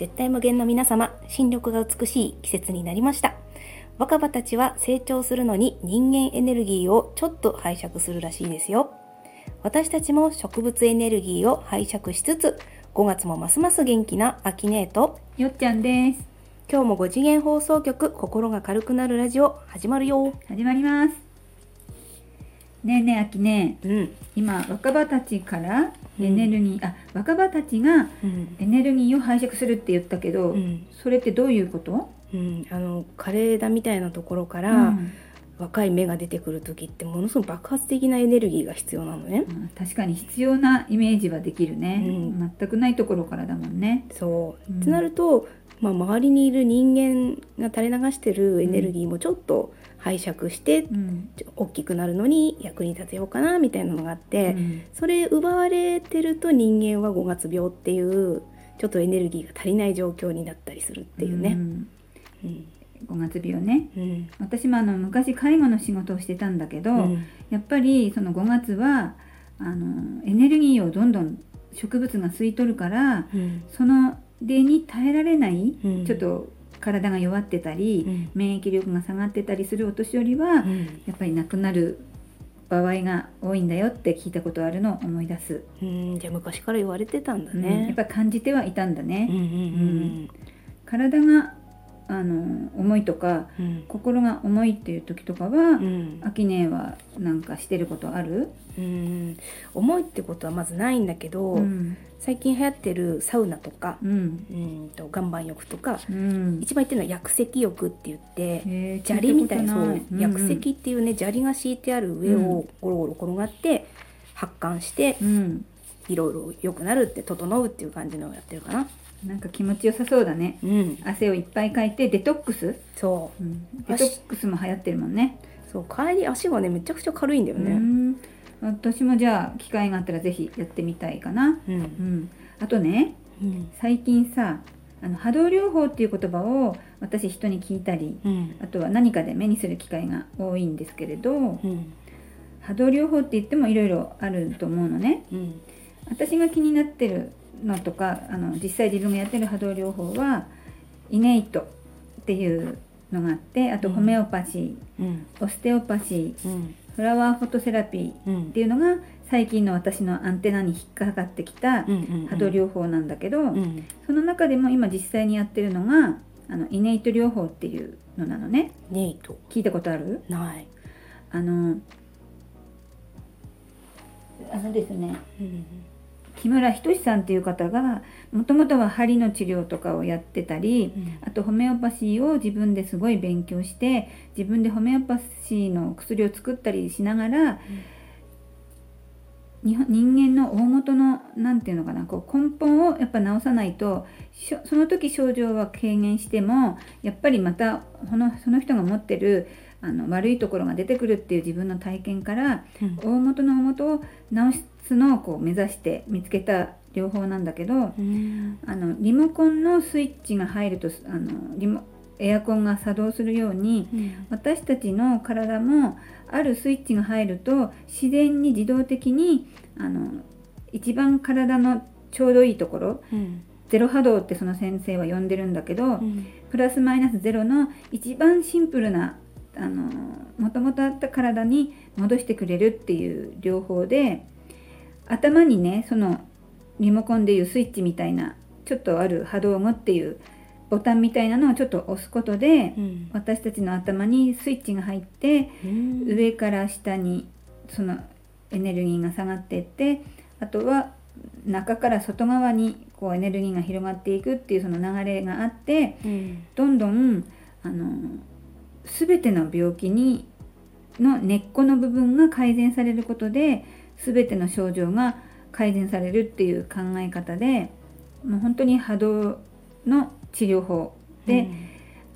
絶対無限の皆様、新緑が美しい季節になりました。若葉たちは成長するのに人間エネルギーをちょっと拝借するらしいですよ。私たちも植物エネルギーを拝借しつつ、5月もますます元気なアキネーと、よっちゃんです。今日も5次元放送局心が軽くなるラジオ始まるよ。始まります。ねえねえ、あきねうん。今、若葉たちからエネルギー、あ、若葉たちがうん。エネルギーを拝借するって言ったけど、うん。それってどういうこと？うん。あの、枯れ枝みたいなところから、うん若い芽が出てくる時ってものすごく爆発的なエネルギーが必要なのね。うん確かに必要なイメージはできるね、うん全くないところからだもんね。そう。うんってなると、まあ、周りにいる人間が垂れ流してるエネルギーもちょっと拝借して、うん。大きくなるのに役に立てようかなみたいなのがあって、うん。それ奪われてると人間は5月病っていうちょっとエネルギーが足りない状況になったりするっていうね。ん。うん。5月病ね。うん。私もあの昔介護の仕事をしてたんだけど、うん。やっぱりその5月はあのエネルギーをどんどん植物が吸い取るからうん。その例に耐えられない、うん。ちょっと体が弱ってたり、うん。免疫力が下がってたりするお年寄りは、うん。やっぱり亡くなる場合が多いんだよって聞いたことあるのを思い出す、うん。じゃあ昔から言われてたんだうん。やねっ。ぱ感じてはいたんだね、うん。うん。体があの重いとかうん。うん心が重いっていう時とかは、うん。アキネはなんかしてることある、うん。重いってことはまずないんだけど、うん。最近流行ってるサウナとか、うん。うんと岩盤浴とか、うん。一番言ってるのは薬石浴って言って砂利みたいなそう聞たことない。薬石っていうね砂利が敷いてある上をゴロゴロ転がって発汗してうん。いろいろ良くなるって整うっていう感じのをやってるかな。なんか気持ちよさそうだね。うん、汗をいっぱいかいてデトックス、そう。ん。デトックスも流行ってるもんね。うそう帰り足がねめちゃくちゃ軽いんだようね。ん。私もじゃあ機会があったらぜひやってみたいかな、うん。うん、あとねうん。最近さあの波動療法っていう言葉を私人に聞いたりうん。あとは何かで目にする機会が多いんですけれどうん。波動療法って言ってもいろいろあると思うのね。うん。私が気になってるのとかあの実際自分がやってる波動療法はイネイトっていうのがあってあとうんホメオパシー、うん。オステオパシーうん。フラワーフォトセラピーうん。っていうのが最近の私のアンテナに引っかかってきたうんうん波動療法なんだけど、うん。その中でも今実際にやってるのがあのイネイト療法っていうのなのね。ネイト。聞いたことある？ない。あのあのですねうん木村仁さんっていう方がもともとは針の治療とかをやってたりうん。あとホメオパシーを自分ですごい勉強して自分でホメオパシーの薬を作ったりしながら、日本人間の大元のなんていうのかなこう根本をやっぱ治さないとその時症状は軽減してもやっぱりまたそのその人が持ってるあの悪いところが出てくるっていう自分の体験からうん。大元の大元を治すのをこう目指して見つけた療法なんだけどうん。あのリモコンのスイッチが入るとあのリモエアコンが作動するようにうん。私たちの体もあるスイッチが入ると自然に自動的にあの一番体のちょうどいいところうん。ゼロ波動ってその先生は呼んでるんだけど、うん。プラスマイナスゼロの一番シンプルなあのもともとあった体に戻してくれるっていう療法で頭にねそのリモコンでいうスイッチみたいなちょっとある波動語っていうボタンみたいなのをちょっと押すことでうん。私たちの頭にスイッチが入ってうん。上から下にそのエネルギーが下がっていってあとは中から外側にこうエネルギーが広がっていくっていうその流れがあってうん。どんどんあの全ての病気にの根っこの部分が改善されることで全ての症状が改善されるっていう考え方でもう本当に波動の治療法で、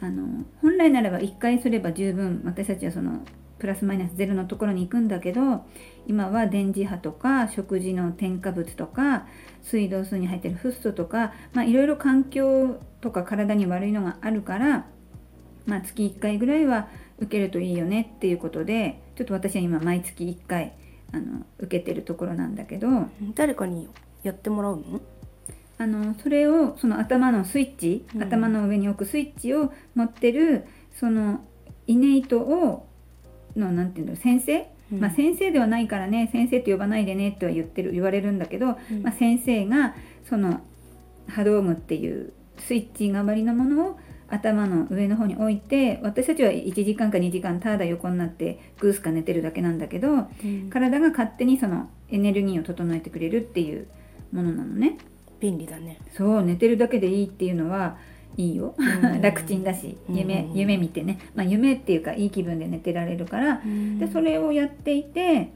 あの本来ならば1回すれば十分私たちはそのプラスマイナスゼロのところに行くんだけど今は電磁波とか食事の添加物とか水道水に入ってるフッ素とかまあいろいろ環境とか体に悪いのがあるから、まあ、月1回ぐらいは受けるといいよねっていうことでちょっと私は今毎月1回あの受けてるところなんだけど。誰かにやってもらうの？あのそれをその頭のスイッチ、うん。頭の上に置くスイッチを持ってるそのイネイトをのなんていうの先生、うん。まあ、先生ではないからね先生って呼ばないでねっては言ってる言われるんだけど、うん。まあ、先生がその波動具っていうスイッチ代わりのものを頭の上の方に置いて私たちは1時間か2時間ただ横になってグースか寝てるだけなんだけどうん。体が勝手にそのエネルギーを整えてくれるっていうものなのね。便利だね。そう寝てるだけでいいっていうのはいいよ。うん。楽ちんだし夢うん。夢見てね、まあ、夢っていうかいい気分で寝てられるから。でそれをやっていて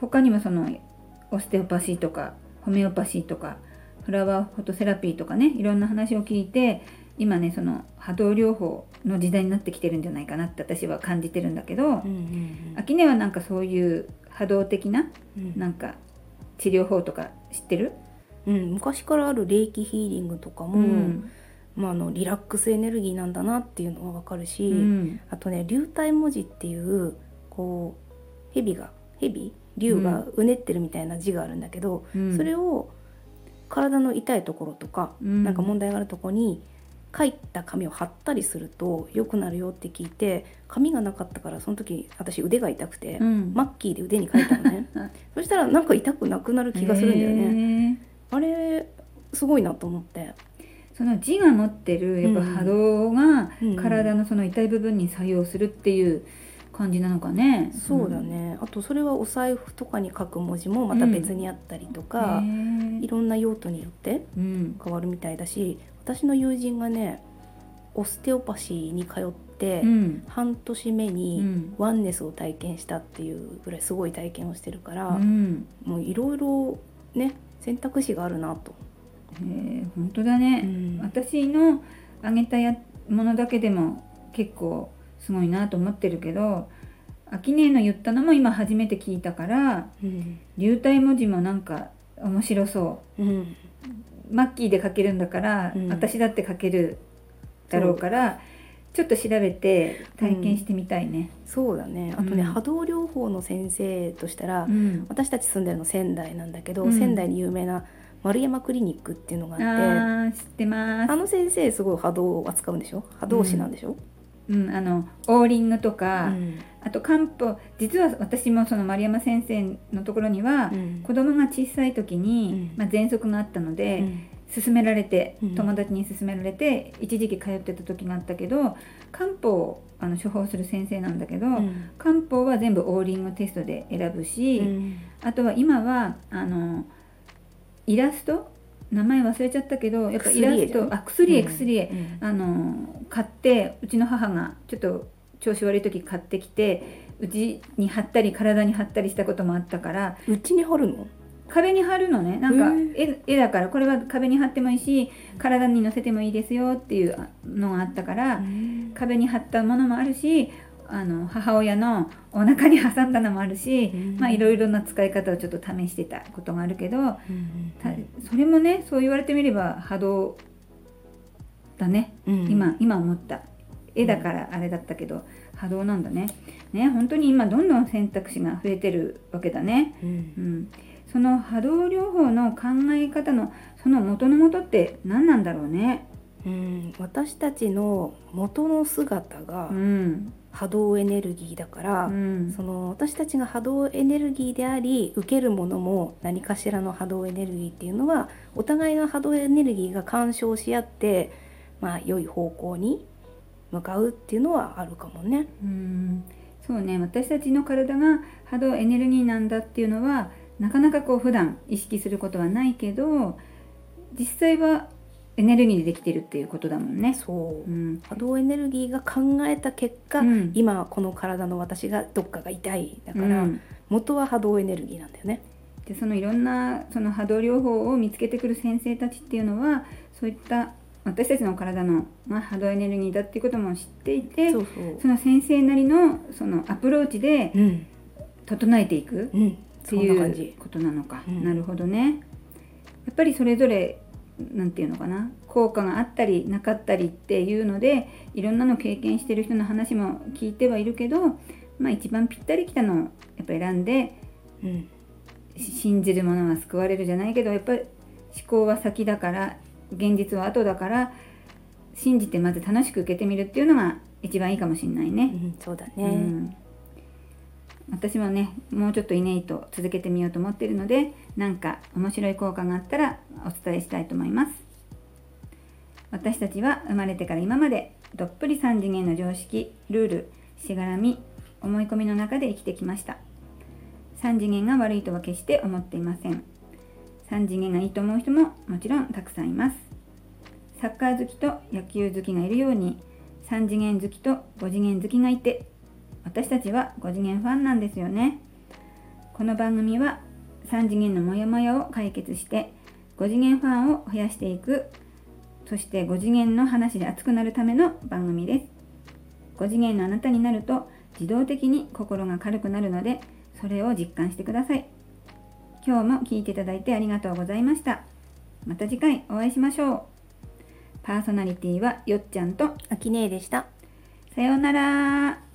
他にもそのオステオパシーとかホメオパシーとかフラワーフォトセラピーとかねいろんな話を聞いて今ねその波動療法の時代になってきてるんじゃないかなって私は感じてるんだけどうんうん秋音はなんかそういう波動的なうん。なんか治療法とか知ってる、うん、昔からある霊気ヒーリングとかも、うん。まあ、あのリラックスエネルギーなんだなっていうのは分かるし、うん。あとね流体文字っていうこう蛇が蛇？竜がうねってるみたいな字があるんだけど、うん。それを体の痛いところとか、うん。なんか問題があるところに書いた紙を貼ったりすると良くなるよって聞いて紙がなかったからその時私腕が痛くて、うん。マッキーで腕に書いたのね。そしたらなんか痛くなくなる気がするんだよね。ねあれすごいなと思って。その字が持ってるやっぱ波動がうん。体のその痛い部分に作用するっていう感じなのかね。そうだね、あとそれはお財布とかに書く文字もまた別にあったりとか、いろんな用途によってうん。変わるみたいだし私の友人がねオステオパシーに通って、うん。半年目うにん。ワンネスを体験したっていうぐらいすごい体験をしてるから、うん。もういろいろね選択肢があるなと。本当だね、うん。私のあげたやものだけでも結構すごいなと思ってるけど秋音の言ったのも今初めて聞いたからうん。流体文字もなんか面白そう。うん。マッキーで書けるんだから、うん。私だって書けるだろうからちょっと調べて体験してみたいね。そうだね。あとね、うん波動療法の先生としたら、うん。私たち住んでるの仙台なんだけど、うん。仙台に有名な丸山クリニックっていうのがあってあー知ってます。あの先生すごい波動を扱うんでしょ？波動師なんでしょ、うん、あのオーリングとか、うん。あと漢方実は私もその丸山先生のところには、うん。子供が小さい時に、うん。まあ、喘息があったので、うん。勧められてうん。友達に勧められて、一時期通ってた時があったけど漢方をあの処方する先生なんだけど、うん。漢方は全部オーリングテストで選ぶし、うん。あとは今はあのイラスト名前忘れちゃったけどやっぱイラストあ薬絵うん。薬絵、うん。あの買ってうちの母がちょっと調子悪い時買ってきてうちに貼ったり体に貼ったりしたこともあったから。うちに貼るの？壁に貼るのね。なんか絵だからこれは壁に貼ってもいいし体に乗せてもいいですよっていうのがあったから、壁に貼ったものもあるしあの母親のお腹に挟んだのもあるし、うん。まあいろいろな使い方をちょっと試してたことがあるけど、うん。たそれもねそう言われてみれば波動だね、うん。今今思った。絵だからあれだったけど、波動なんだね。ね本当に今どんどん選択肢が増えてるわけだね、うん。うん、その波動療法の考え方のその元の元って何なんだろうね。うん。私たちの元の姿がうん波動エネルギーだから、うん。その私たちが波動エネルギーであり受けるものも何かしらの波動エネルギーっていうのはお互いの波動エネルギーが干渉し合ってまあ良い方向に向かうっていうのはあるかもね。うん。そうね。私たちの体が波動エネルギーなんだっていうのはなかなかこう普段意識することはないけど実際はエネルギーでできてるっていうことだもんね。そう。うん。波動エネルギーが考えた結果、うん。今この体の私がどっかが痛い。だから、うん。元は波動エネルギーなんだよね。でそのいろんなその波動療法を見つけてくる先生たちっていうのはそういった私たちの体の、まあ、波動エネルギーだっていうことも知っていてその先生なりのそのアプローチでうん。整えていくうん。ってそんな感いうじ。ことなのか、うん。なるほどね。やっぱりそれぞれなんていうのかな？効果があったりなかったりっていうのでいろんなの経験してる人の話も聞いてはいるけどまあ一番ぴったりきたのをやっぱ選んでうん。し信じる者は救われるじゃないけどやっぱり思考は先だから現実は後だから信じてまず楽しく受けてみるっていうのが一番いいかもしれないね。うん、そうだね、うん私もねもうちょっとイネイト続けてみようと思っているのでなんか面白い効果があったらお伝えしたいと思います。私たちは生まれてから今までどっぷり3次元の常識ルールしがらみ思い込みの中で生きてきました。3次元が悪いとは決して思っていません。3次元がいいと思う人ももちろんたくさんいます。サッカー好きと野球好きがいるように3次元好きと5次元好きがいて私たちは5次元ファンなんですよね。この番組は3次元のモヤモヤを解決して5次元ファンを増やしていくそして5次元の話で熱くなるための番組です。5次元のあなたになると自動的に心が軽くなるのでそれを実感してください。今日も聞いていただいてありがとうございました。また次回お会いしましょう。パーソナリティはよっちゃんとあきねえでした。さようなら